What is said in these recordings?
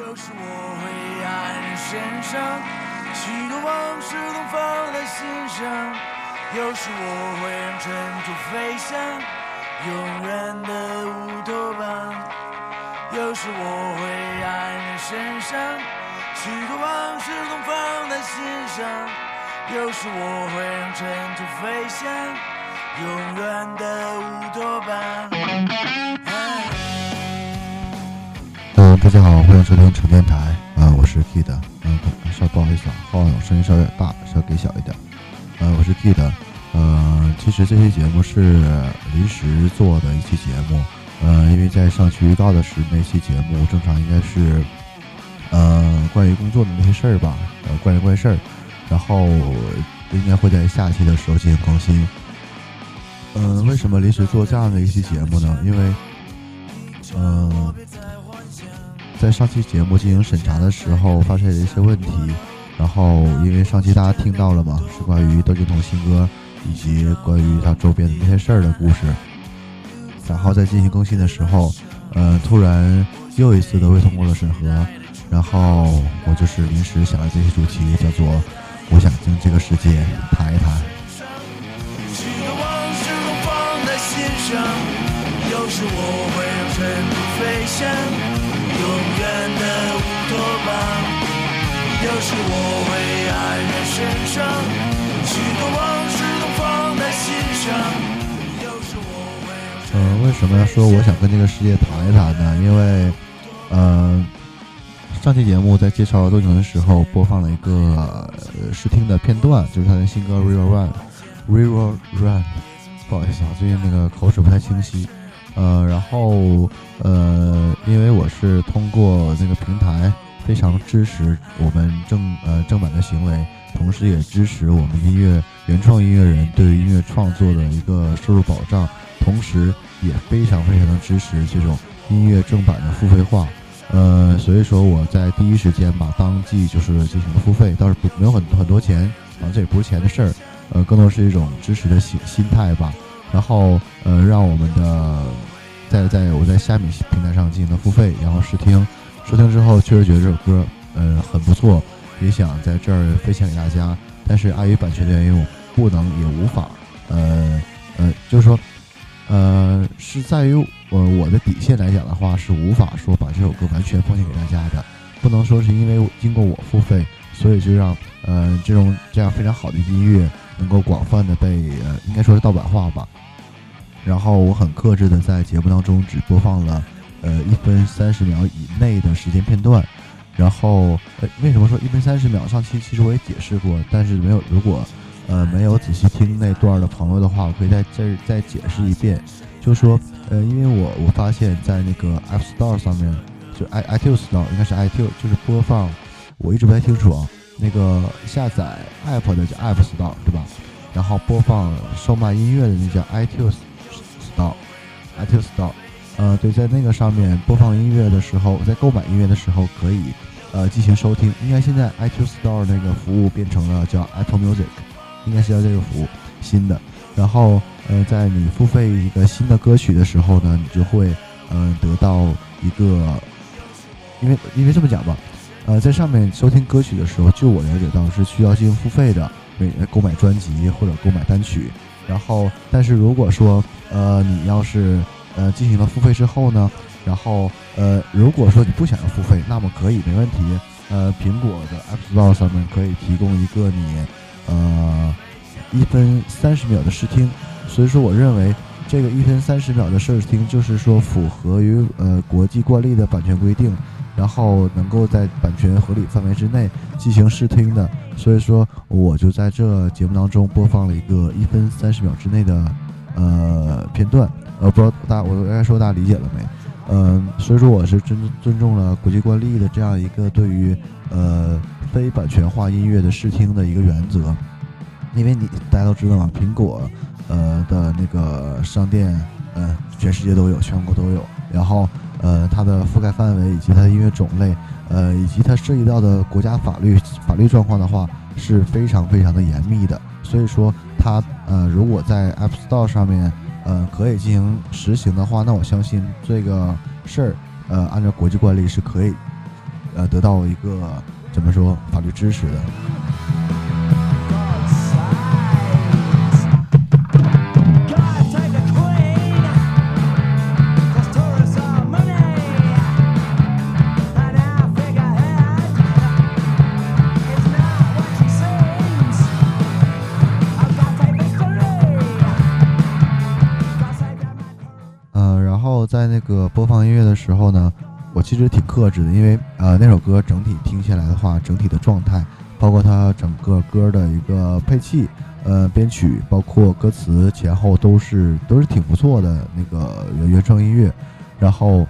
有时我会黯然神伤，许多往事都放在心上。有时我会让尘土飞翔，永远的乌托邦。有时我会黯然神伤，许多往事都放在心上。有时我会让尘土飞翔，永远的乌托邦。大家好，欢迎收听沉电台。啊、我是 Kid。嗯，稍不好意思啊，话筒声音稍微有点大，稍微给小一点。呃，我是 Kid。呃，其实这期节目是临时做的一期节目。呃，因为在上期预告的是那期节目，正常应该是呃关于工作的那些事儿吧，呃关于怪事儿，然后应该会在下期的时候进行更新。嗯、为什么临时做这样的一期节目呢？因为嗯、在上期节目进行审查的时候发现了一些问题，然后因为上期大家听到了嘛，是关于窦靖童新歌以及关于他周边的那些事儿的故事，然后在进行更新的时候，呃，突然又一次的未通过了审核，然后我就是临时想了这期主题，叫做“我想跟这个世界谈一谈”。永远的乌托邦。有时我会黯然神伤，许多往事都放在心上。有时我会嗯，为什么要说我想跟这个世界谈一谈呢？因为，呃，上期节目在介绍窦靖童的时候播放了一个试听的片段，就是他的新歌《River Run》，River Run。不好意思啊，最近那个口齿不太清晰。呃，然后呃，因为我是通过那个平台非常支持我们正呃正版的行为，同时也支持我们音乐原创音乐人对于音乐创作的一个收入保障。同时也非常非常的支持这种音乐正版的付费化，呃，所以说我在第一时间吧，当即就是进行了付费，倒是不没有很很多钱啊，这也不是钱的事儿，呃，更多是一种支持的心心态吧。然后呃，让我们的在在我在虾米平台上进行了付费，然后试听，收听之后确实觉得这首歌呃很不错，也想在这儿分享给大家，但是碍于版权的原因，我不能也无法，呃呃，就是说。呃，是在于呃我的底线来讲的话，是无法说把这首歌完全奉献给大家的，不能说是因为经过我付费，所以就让呃这种这样非常好的音乐能够广泛的被呃应该说是盗版化吧。然后我很克制的在节目当中只播放了呃一分三十秒以内的时间片段。然后呃为什么说一分三十秒？上期其实我也解释过，但是没有如果。呃，没有仔细听那段的朋友的话，我可以在这儿再解释一遍，就说，呃，因为我我发现，在那个 App Store 上面，就 i iTunes Store 应该是 iTunes，就是播放，我一直不太清楚啊，那个下载 App 的叫 App Store 对吧？然后播放售卖音乐的那叫 iTunes Store，iTunes Store，呃，对，在那个上面播放音乐的时候，在购买音乐的时候可以，呃，进行收听。应该现在 iTunes Store 那个服务变成了叫 Apple Music。应该是叫这个服务新的，然后呃，在你付费一个新的歌曲的时候呢，你就会呃得到一个，因为因为这么讲吧，呃，在上面收听歌曲的时候，就我了解到是需要进行付费的，每购买专辑或者购买单曲，然后但是如果说呃你要是呃进行了付费之后呢，然后呃如果说你不想要付费，那么可以没问题，呃苹果的 App Store 上面可以提供一个你。呃，一分三十秒的试听，所以说我认为这个一分三十秒的试听就是说符合于呃国际惯例的版权规定，然后能够在版权合理范围之内进行试听的，所以说我就在这节目当中播放了一个一分三十秒之内的呃片段，呃，不知道大家我应该说大家理解了没？嗯、所以说我是尊尊重了国际惯例的这样一个对于呃。非版权化音乐的试听的一个原则，因为你大家都知道嘛，苹果呃的那个商店，呃全世界都有，全国都有，然后呃它的覆盖范围以及它的音乐种类，呃以及它涉及到的国家法律法律状况的话是非常非常的严密的，所以说它呃如果在 App Store 上面呃可以进行实行的话，那我相信这个事儿呃按照国际惯例是可以呃得到一个怎么说法律支持的。那个播放音乐的时候呢，我其实挺克制的，因为呃那首歌整体听下来的话，整体的状态，包括它整个歌的一个配器、呃编曲，包括歌词前后都是都是挺不错的那个原原创音乐。然后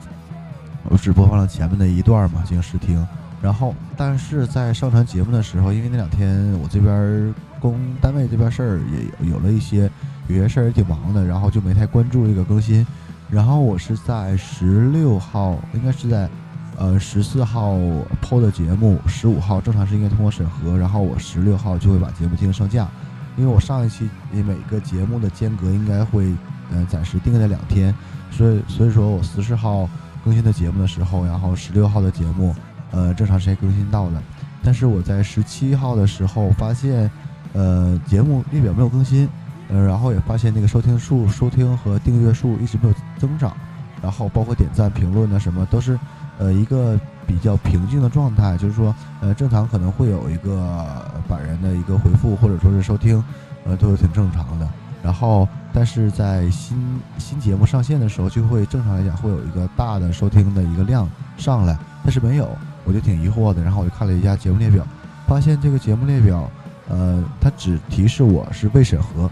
我只播放了前面的一段嘛进行试听。然后但是在上传节目的时候，因为那两天我这边工单位这边事儿也有了一些有些事儿也挺忙的，然后就没太关注这个更新。然后我是在十六号，应该是在，呃十四号播的节目，十五号正常是应该通过审核，然后我十六号就会把节目进行上架，因为我上一期每个节目的间隔应该会，呃暂时定在两天，所以所以说我十四号更新的节目的时候，然后十六号的节目，呃正常时间更新到了，但是我在十七号的时候发现，呃节目列表没有更新。呃，然后也发现那个收听数、收听和订阅数一直没有增长，然后包括点赞、评论呢什么都是，呃，一个比较平静的状态。就是说，呃，正常可能会有一个百人的一个回复或者说是收听，呃，都是挺正常的。然后，但是在新新节目上线的时候，就会正常来讲会有一个大的收听的一个量上来，但是没有，我就挺疑惑的。然后我就看了一下节目列表，发现这个节目列表，呃，它只提示我是未审核。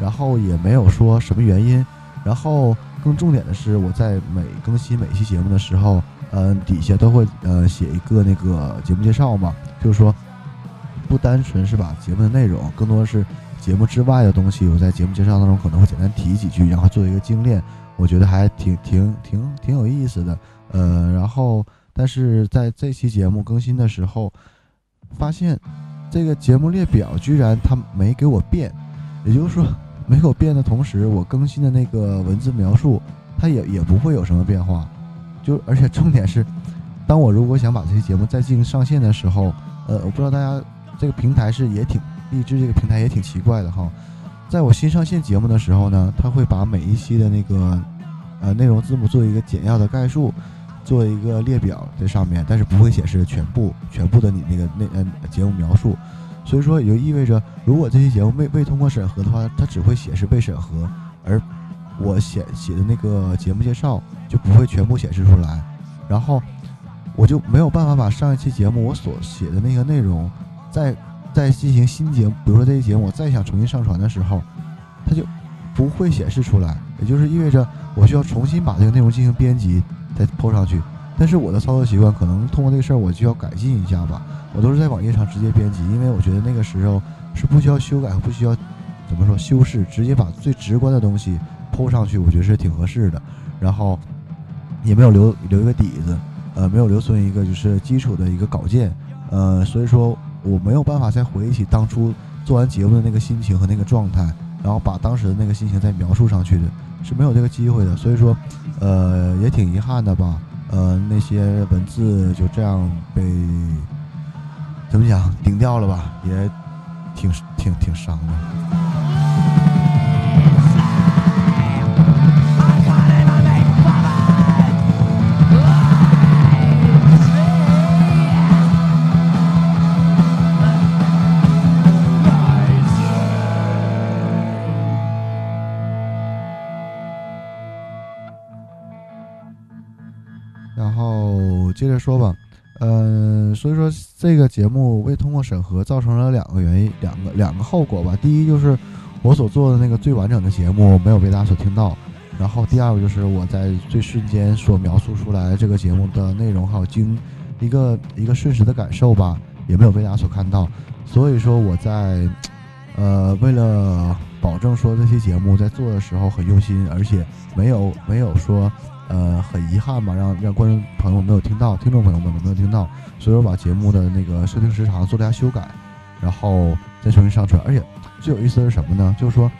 然后也没有说什么原因，然后更重点的是，我在每更新每期节目的时候，嗯，底下都会呃写一个那个节目介绍嘛，就是说，不单纯是把节目的内容，更多的是节目之外的东西，我在节目介绍当中可能会简单提几句，然后做一个精炼，我觉得还挺挺挺挺有意思的，呃，然后但是在这期节目更新的时候，发现这个节目列表居然它没给我变，也就是说。没有变的同时，我更新的那个文字描述，它也也不会有什么变化。就而且重点是，当我如果想把这些节目再进行上线的时候，呃，我不知道大家这个平台是也挺荔枝这个平台也挺奇怪的哈。在我新上线节目的时候呢，它会把每一期的那个呃内容字幕做一个简要的概述，做一个列表在上面，但是不会显示全部全部的你那个那呃节目描述。所以说，也就意味着，如果这期节目未未通过审核的话，它只会显示被审核，而我写写的那个节目介绍就不会全部显示出来，然后我就没有办法把上一期节目我所写的那个内容，再 再进行新节目，比如说这期节目我再想重新上传的时候，它就不会显示出来，也就是意味着我需要重新把这个内容进行编辑再抛上去。但是我的操作习惯可能通过这个事儿，我就要改进一下吧。我都是在网页上直接编辑，因为我觉得那个时候是不需要修改和不需要怎么说修饰，直接把最直观的东西铺上去，我觉得是挺合适的。然后也没有留留一个底子，呃，没有留存一个就是基础的一个稿件，呃，所以说我没有办法再回忆起当初做完节目的那个心情和那个状态，然后把当时的那个心情再描述上去的，是没有这个机会的。所以说，呃，也挺遗憾的吧。呃，那些文字就这样被怎么讲顶掉了吧，也挺挺挺伤的。然后接着说吧，嗯、所以说这个节目未通过审核，造成了两个原因，两个两个后果吧。第一就是我所做的那个最完整的节目没有被大家所听到，然后第二个就是我在最瞬间所描述出来这个节目的内容还有经一个一个瞬时的感受吧，也没有被大家所看到。所以说我在呃为了保证说这期节目在做的时候很用心，而且没有没有说。呃，很遗憾吧，让让观众朋友没有听到，听众朋友们没有听到，所以我把节目的那个收听时长做了一下修改，然后再重新上传。而且最有意思的是什么呢？就是说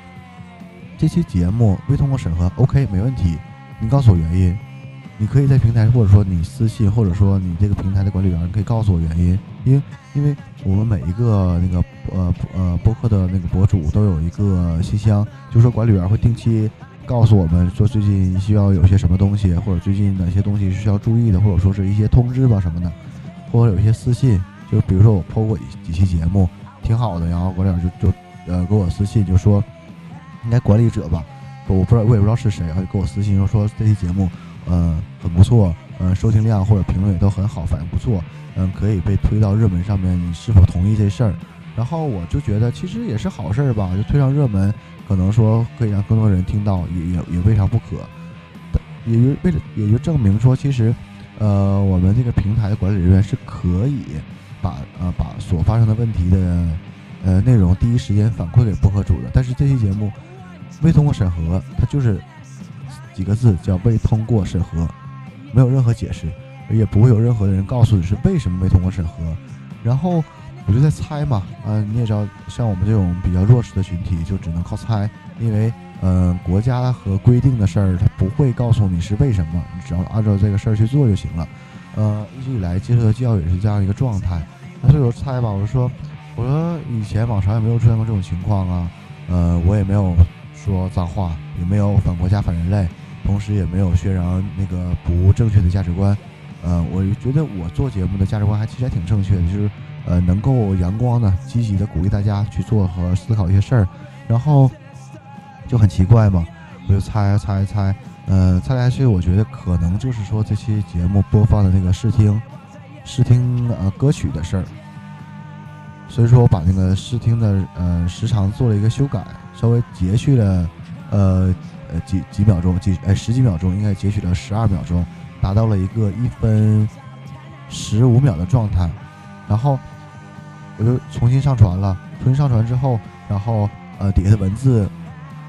这期节目未通过审核，OK，没问题。你告诉我原因，你可以在平台，或者说你私信，或者说你这个平台的管理员可以告诉我原因，因为因为我们每一个那个呃呃播客的那个博主都有一个信箱，就是说管理员会定期告诉我们说最近需要有些什么东西，或者最近哪些东西是需要注意的，或者说是一些通知吧什么的，或者有一些私信，就比如说我 PO 过几期节目挺好的，然后管理员就就呃给我私信就说应该管理者吧，我不知道我也不知道是谁，然后就给我私信说说这期节目。嗯，很不错，嗯，收听量或者评论也都很好，反应不错，嗯，可以被推到热门上面。你是否同意这事儿？然后我就觉得其实也是好事儿吧，就推上热门，可能说可以让更多人听到，也也也未尝不可。也就为了也就证明说，其实，呃，我们这个平台管理人员是可以把呃把所发生的问题的呃内容第一时间反馈给播客主的。但是这期节目未通过审核，它就是。几个字叫未通过审核，没有任何解释，也不会有任何的人告诉你是为什么未通过审核。然后我就在猜嘛，嗯，你也知道，像我们这种比较弱势的群体，就只能靠猜，因为嗯，国家和规定的事儿，他不会告诉你是为什么，你只要按照这个事儿去做就行了。呃，一直以来接受的教育也是这样一个状态。那所以我猜吧，我说，我说以前往常也没有出现过这种情况啊，呃，我也没有说脏话，也没有反国家反人类。同时也没有宣扬那个不正确的价值观，呃，我觉得我做节目的价值观还其实还挺正确的，就是呃能够阳光的、积极的鼓励大家去做和思考一些事儿，然后就很奇怪嘛，我就猜猜猜，呃，猜来猜去，我觉得可能就是说这期节目播放的那个试听试听呃歌曲的事儿，所以说我把那个试听的呃时长做了一个修改，稍微截去了呃。呃，几几秒钟，几哎十几秒钟，应该截取了十二秒钟，达到了一个一分十五秒的状态，然后我就重新上传了。重新上传之后，然后呃底下的文字，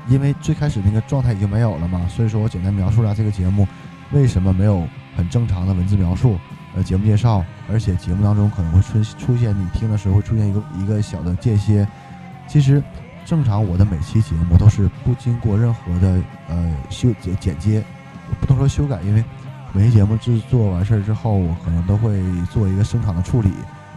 因为最开始那个状态已经没有了嘛，所以说我简单描述一下这个节目为什么没有很正常的文字描述，呃节目介绍，而且节目当中可能会出出现你听的时候会出现一个一个小的间歇，其实。正常，我的每期节目都是不经过任何的呃修剪剪接，不能说修改，因为每期节目制作完事儿之后，我可能都会做一个声场的处理，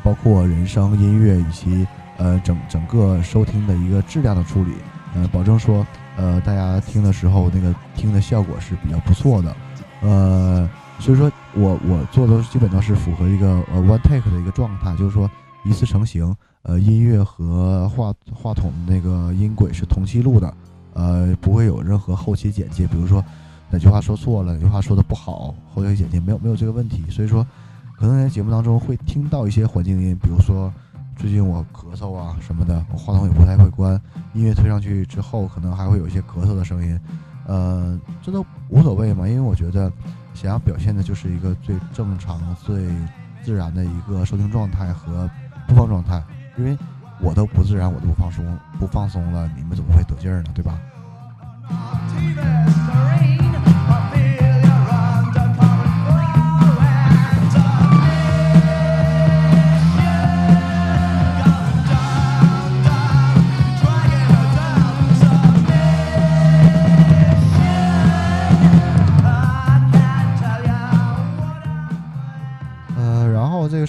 包括人声、音乐以及呃整整个收听的一个质量的处理，呃，保证说呃大家听的时候那个听的效果是比较不错的，呃，所以说我我做的基本都是符合一个呃 one take 的一个状态，就是说一次成型。呃，音乐和话话筒那个音轨是同期录的，呃，不会有任何后期剪接。比如说哪句话说错了，哪句话说的不好，后期剪接没有没有这个问题。所以说，可能在节目当中会听到一些环境音，比如说最近我咳嗽啊什么的，我话筒也不太会关，音乐推上去之后，可能还会有一些咳嗽的声音。呃，这都无所谓嘛，因为我觉得想要表现的就是一个最正常、最自然的一个收听状态和播放状态。因为我都不自然，我都不放松，不放松了，你们怎么会得劲儿呢？对吧？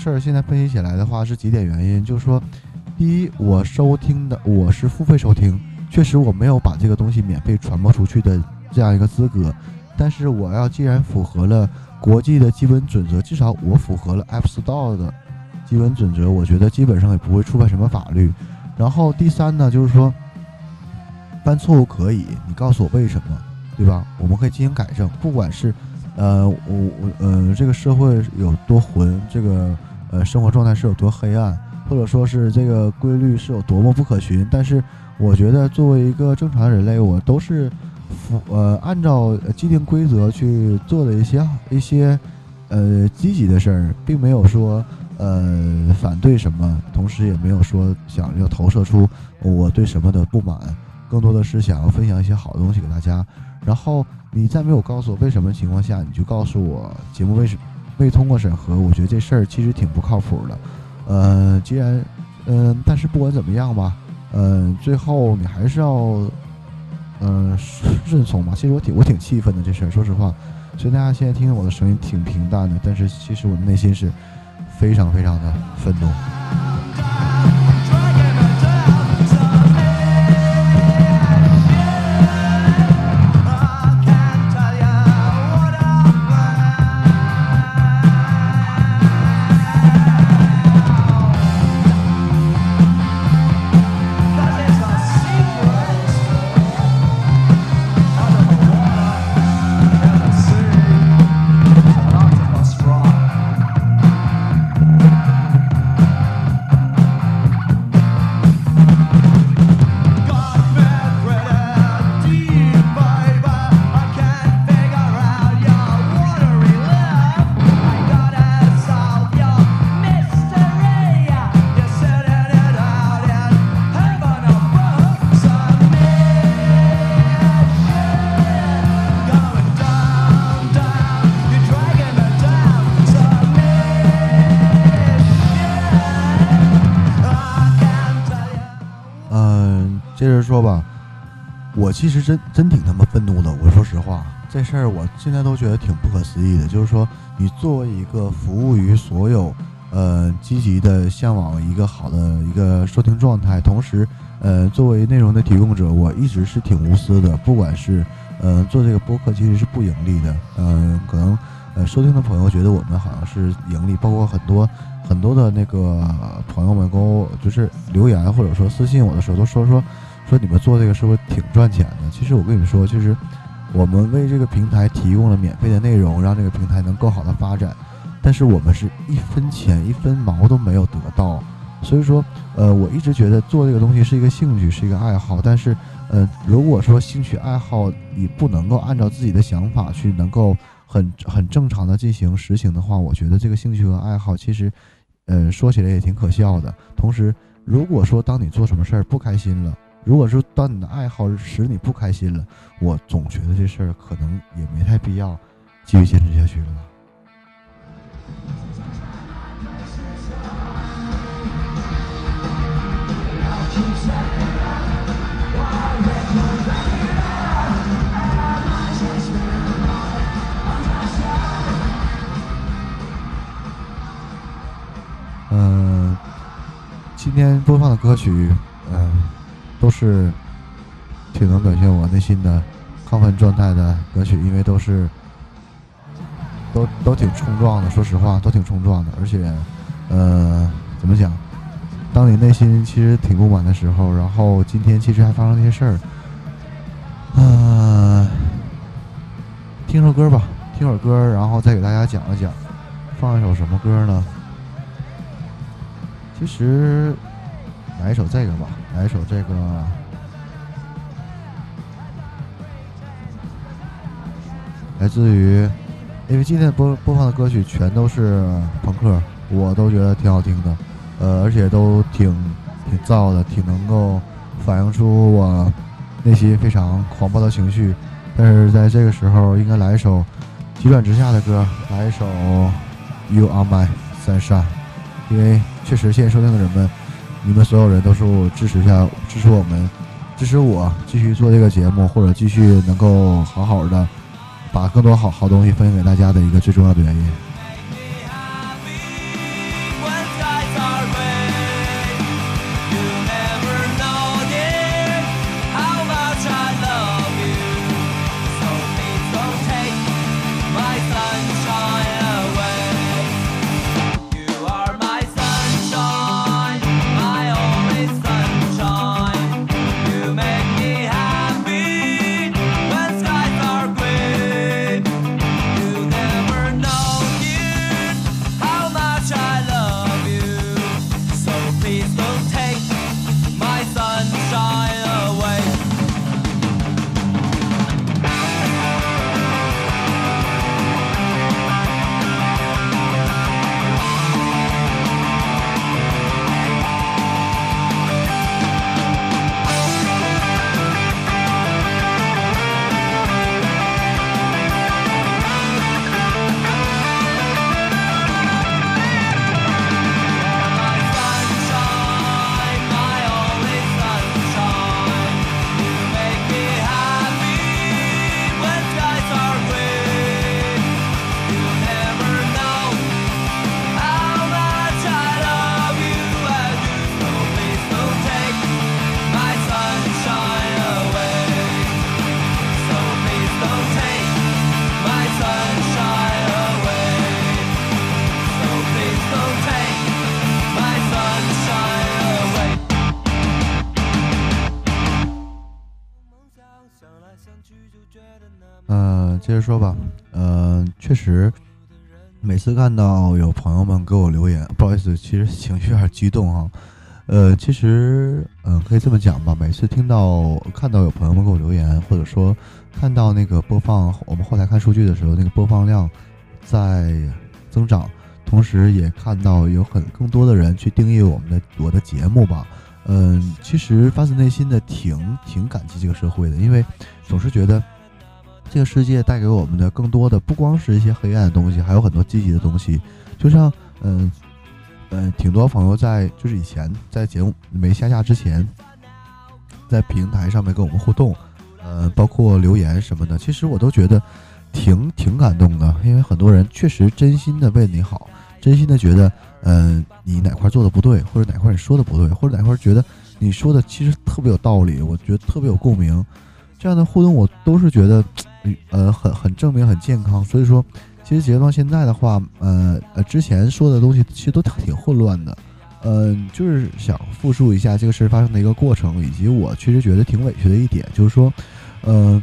事儿现在分析起来的话是几点原因，就是说，第一，我收听的我是付费收听，确实我没有把这个东西免费传播出去的这样一个资格，但是我要既然符合了国际的基本准则，至少我符合了 App Store 的基本准则，我觉得基本上也不会触犯什么法律。然后第三呢，就是说，犯错误可以，你告诉我为什么，对吧？我们可以进行改正，不管是。呃，我我呃，这个社会有多混，这个呃生活状态是有多黑暗，或者说是这个规律是有多么不可循。但是，我觉得作为一个正常人类，我都是符呃按照既定规则去做的一些一些呃积极的事儿，并没有说呃反对什么，同时也没有说想要投射出我对什么的不满，更多的是想要分享一些好东西给大家。然后你在没有告诉我为什么情况下，你就告诉我节目为什么未通过审核？我觉得这事儿其实挺不靠谱的。呃，既然，嗯，但是不管怎么样吧，嗯，最后你还是要，嗯，顺从嘛。其实我挺我挺气愤的这事儿，说实话，所以大家现在听我的声音挺平淡的，但是其实我的内心是非常非常的愤怒。说吧，我其实真真挺他妈愤怒的。我说实话，这事儿我现在都觉得挺不可思议的。就是说，你作为一个服务于所有，呃，积极的向往一个好的一个收听状态，同时，呃，作为内容的提供者，我一直是挺无私的。不管是，呃，做这个播客其实是不盈利的。嗯，可能，呃，收听的朋友觉得我们好像是盈利，包括很多。很多的那个朋友们跟我就是留言或者说私信我的时候，都说说说你们做这个是不是挺赚钱的？其实我跟你们说，就是我们为这个平台提供了免费的内容，让这个平台能更好的发展，但是我们是一分钱一分毛都没有得到。所以说，呃，我一直觉得做这个东西是一个兴趣，是一个爱好。但是，呃，如果说兴趣爱好你不能够按照自己的想法去能够很很正常的进行实行的话，我觉得这个兴趣和爱好其实。呃，说起来也挺可笑的。同时，如果说当你做什么事儿不开心了，如果说当你的爱好使你不开心了，我总觉得这事儿可能也没太必要继续坚持下去了。嗯，今天播放的歌曲，都是挺能表现我内心的亢奋状态的歌曲，因为都是都都挺冲撞的。说实话，都挺冲撞的。而且，呃，怎么讲？当你内心其实挺不满的时候，然后今天其实还发生那些事儿，嗯，听首歌吧，听会儿歌，然后再给大家讲一讲。放一首什么歌呢？其实，来一首这个吧，来一首这个，来自于，因为今天播播放的歌曲全都是朋克，我都觉得挺好听的，呃，而且都挺挺燥的，挺能够反映出我内心非常狂暴的情绪。但是在这个时候，应该来一首急转直下的歌，来一首《You Are My Sunshine》，因为。确实，现在收听的人们，你们所有人都是我支持下支持我们，支持我继续做这个节目，或者继续能够好好的把更多好好东西分享给大家的一个最重要的原因。嗯接着说吧。嗯，确实，每次看到有朋友们给我留言，不好意思，其实情绪有点激动啊。呃，其实，嗯，可以这么讲吧。每次听到看到有朋友们给我留言，或者说看到那个播放，我们后台看数据的时候，那个播放量在增长，同时也看到有很更多的人去定义我们的我的节目吧。嗯，其实发自内心的挺挺感激这个社会的，因为总是觉得这个世界带给我们的更多的不光是一些黑暗的东西，还有很多积极的东西，就像嗯。嗯，挺多朋友在就是以前在节目没下架之前，在平台上面跟我们互动，呃，包括留言什么的，其实我都觉得挺挺感动的，因为很多人确实真心的为你好，真心的觉得，嗯，你哪块做的不对，或者哪块你说的不对，或者哪块觉得你说的其实特别有道理，我觉得特别有共鸣，这样的互动我都是觉得，呃，很很正面，很健康，所以说。其实截止到现在的话，呃呃，之前说的东西其实都挺混乱的，嗯，就是想复述一下这个事儿发生的一个过程，以及我确实觉得挺委屈的一点，就是说，呃，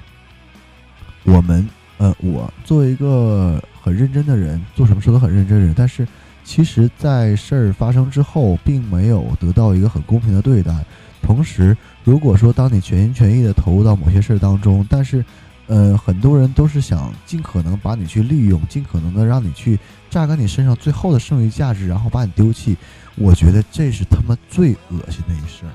我们，呃，我作为一个很认真的人，做什么事都很认真的人，但是其实，在事儿发生之后，并没有得到一个很公平的对待。同时，如果说当你全心全意的投入到某些事儿当中，但是呃，很多人都是想尽可能把你去利用，尽可能的让你去榨干你身上最后的剩余价值，然后把你丢弃。我觉得这是他妈最恶心的一事儿。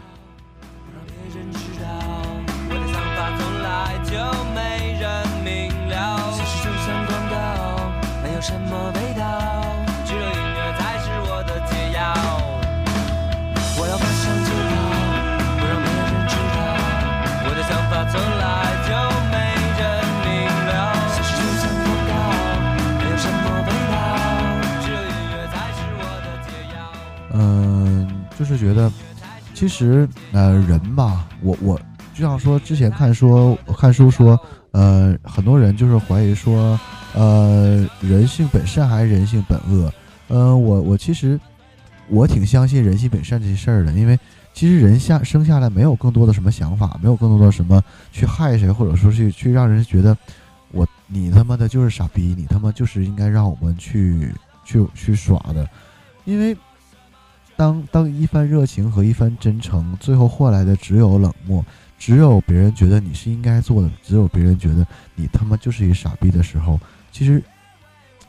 是觉得，其实呃人吧，我我就像说之前看说看书说，呃很多人就是怀疑说，呃人性本善还是人性本恶？呃我我其实我挺相信人性本善这些事儿的，因为其实人下生下来没有更多的什么想法，没有更多的什么去害谁，或者说去去让人觉得我你他妈的就是傻逼，你他妈就是应该让我们去去去耍的，因为。当当一番热情和一番真诚，最后换来的只有冷漠，只有别人觉得你是应该做的，只有别人觉得你他妈就是一傻逼的时候，其实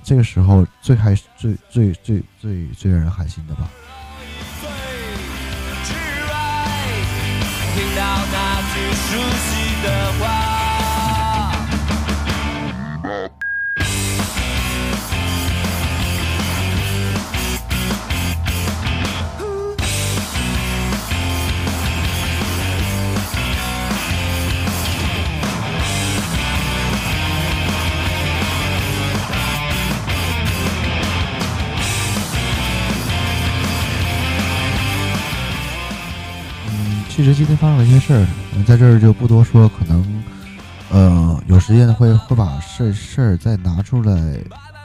这个时候最开始最最最最最让人寒心的吧。听到那句熟悉的话。其实今天发生了一些事儿，在这儿就不多说。可能，呃，有时间会会把事事儿再拿出来，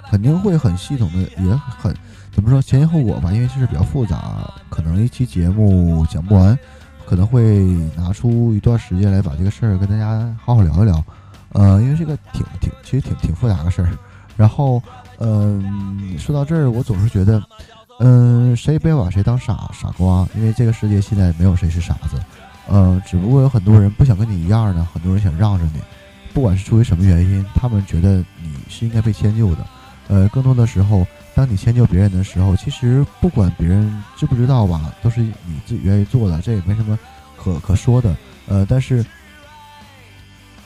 肯定会很系统的，也很怎么说前因后果吧。因为这事比较复杂，可能一期节目讲不完，可能会拿出一段时间来把这个事儿跟大家好好聊一聊。呃，因为这个挺挺其实挺挺复杂的事儿。然后，嗯，说到这儿，我总是觉得。嗯，谁也不要把谁当傻傻瓜，因为这个世界现在没有谁是傻子，呃，只不过有很多人不想跟你一样的，很多人想让着你，不管是出于什么原因，他们觉得你是应该被迁就的，呃，更多的时候，当你迁就别人的时候，其实不管别人知不知道吧，都是你自己愿意做的，这也没什么可可说的，呃，但是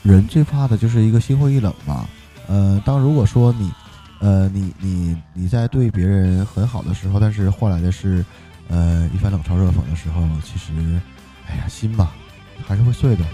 人最怕的就是一个心灰意冷吧，呃，当如果说你。呃，你你你在对别人很好的时候，但是换来的是，呃，一番冷嘲热讽的时候，其实，哎呀，心吧，还是会碎的。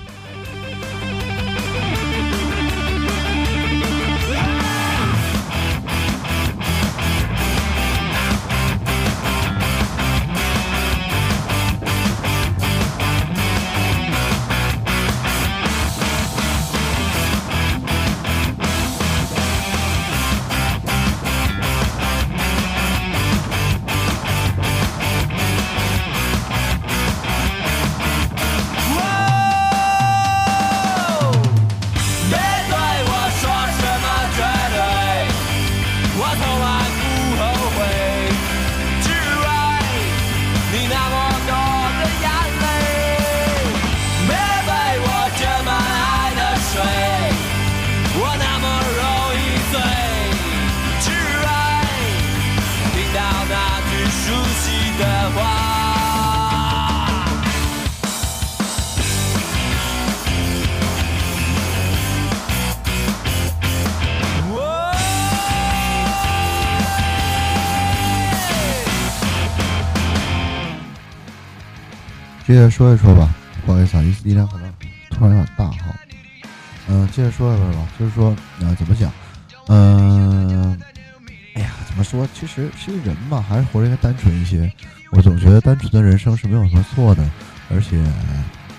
接着说一说吧，不好意思啊，音音量可能突然有点大哈。嗯，接着说一说吧，就是说，呃，怎么讲？嗯，哎呀，怎么说？其实，其实人嘛，还是活着应该单纯一些。我总觉得单纯的人生是没有什么错的，而且，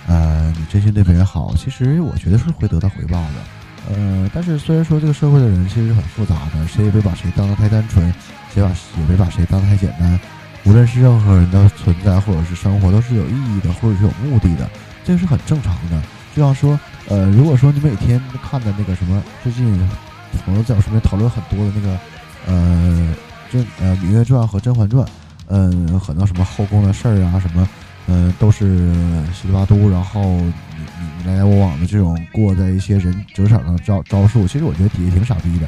呃，你真心对别人好，其实我觉得是会得到回报的。呃，但是虽然说这个社会的人其实是很复杂的，谁也别把谁当得太单纯，谁把也别把谁当得太简单。无论是任何人的存在或者是生活，都是有意义的，或者是有目的的，这个是很正常的。就像说，呃，如果说你每天看的那个什么，最近朋友在我身边讨论很多的那个，呃，甄呃《芈月传》和《甄嬛传》，嗯，很多什么后宫的事儿啊，什么，嗯，都是稀里巴都，然后你你你来来往往的这种过在一些人职场上的招招数，其实我觉得底下挺傻逼的，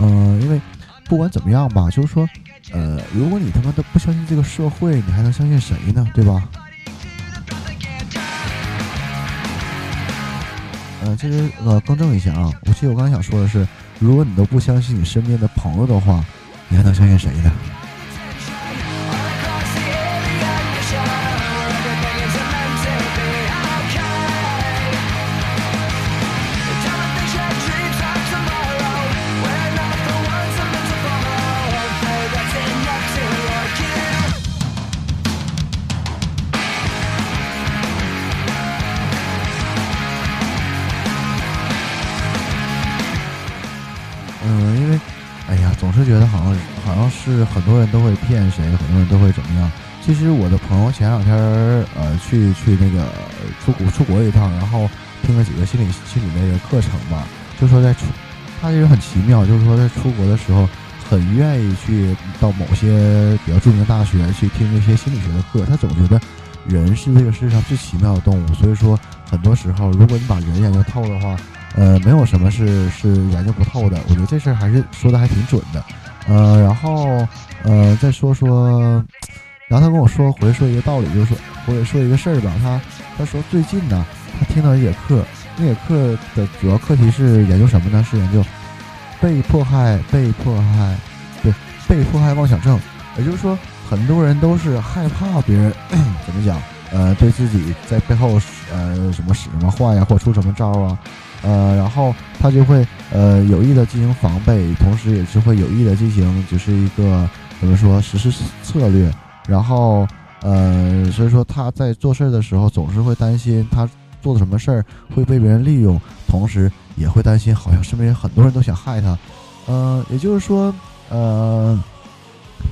嗯，因为不管怎么样吧，就是说。呃，如果你他妈都不相信这个社会，你还能相信谁呢？对吧？呃，其实呃，更正一下啊，我记得我刚才想说的是，如果你都不相信你身边的朋友的话，你还能相信谁呢？觉得好像好像是很多人都会骗谁，很多人都会怎么样？其实我的朋友前两天呃去去那个出国出国一趟，然后听了几个心理心理类的课程吧，就说在出他其实很奇妙，就是说在出国的时候很愿意去到某些比较著名的大学去听那些心理学的课。他总觉得人是这个世界上最奇妙的动物，所以说很多时候如果你把人研究透的话。呃，没有什么是是研究不透的，我觉得这事儿还是说的还挺准的。呃，然后呃再说说，然后他跟我说回说一个道理，就是说回来说一个事儿吧。他他说最近呢，他听到一节课，那节课的主要课题是研究什么呢？是研究被迫害、被迫害，对，被迫害妄想症。也就是说，很多人都是害怕别人怎么讲，呃，对自己在背后呃什么使什么坏呀，或出什么招啊。呃，然后他就会呃有意的进行防备，同时也是会有意的进行，就是一个怎么说实施策略。然后呃，所以说他在做事的时候总是会担心他做的什么事儿会被别人利用，同时也会担心好像身边很多人都想害他。呃，也就是说，呃，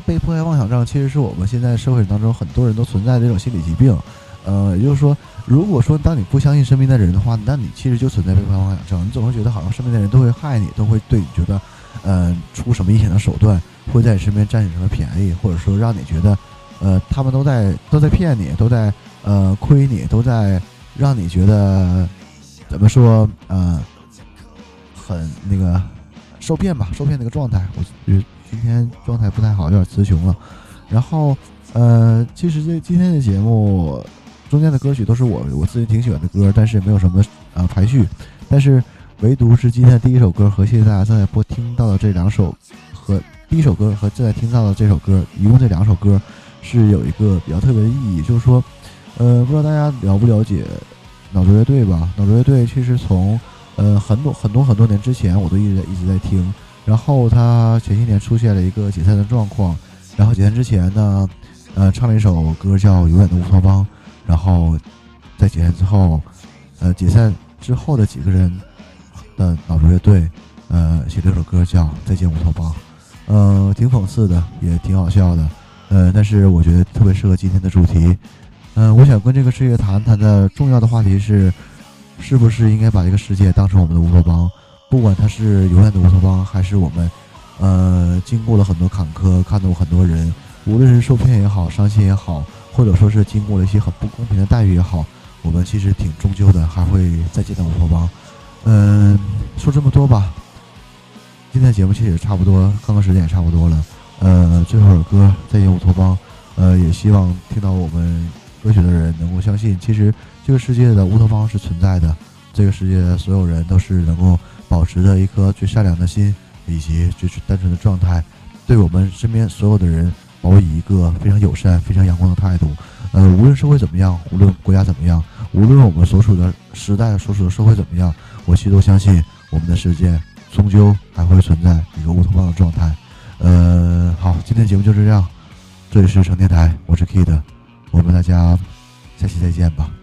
被迫害妄想症其实是我们现在社会当中很多人都存在的一种心理疾病。呃，也就是说。如果说当你不相信身边的人的话，那你其实就存在被害妄想症。你总是觉得好像身边的人都会害你，都会对你觉得，呃，出什么阴险的手段，会在你身边占你什么便宜，或者说让你觉得，呃，他们都在都在骗你，都在呃亏你，都在让你觉得怎么说，呃，很那个受骗吧，受骗那个状态。我觉得今天状态不太好，有点词穷了。然后，呃，其实这今天的节目。中间的歌曲都是我我自己挺喜欢的歌，但是没有什么呃排序，但是唯独是今天的第一首歌和现在大家正在播听到的这两首，和第一首歌和正在听到的这首歌，一共这两首歌是有一个比较特别的意义，就是说，呃，不知道大家了不了解脑浊乐队吧？脑浊乐队其实从呃很多很多很多年之前我都一直在一直在听，然后他前些年出现了一个解散的状况，然后解散之前呢，呃，唱了一首歌叫《永远的乌托邦》。然后，在解散之后，呃，解散之后的几个人的脑浊乐队，呃，写了首歌叫《再见乌托邦》，呃，挺讽刺的，也挺好笑的，呃，但是我觉得特别适合今天的主题。嗯，我想跟这个世界谈谈的重要的话题是，是不是应该把这个世界当成我们的乌托邦？不管它是永远的乌托邦，还是我们，呃，经过了很多坎坷，看到过很多人，无论是受骗也好，伤心也好。或者说是经过了一些很不公平的待遇也好，我们其实挺终究的，还会再见到乌托邦。嗯，说这么多吧，今天的节目其实也差不多，刚刚时间也差不多了。呃，最后首歌《再见乌托邦》，呃，也希望听到我们歌曲的人能够相信，其实这个世界的乌托邦是存在的，这个世界的所有人都是能够保持着一颗最善良的心，以及最单纯的状态，对我们身边所有的人。我以一个非常友善、非常阳光的态度。呃，无论社会怎么样，无论国家怎么样，无论我们所处的时代、所处的社会怎么样，我其实都相信我们的世界终究还会存在一个乌托邦的状态。呃，好，今天节目就是这样，这里是成电台，我是 Kid，我们大家下期再见吧。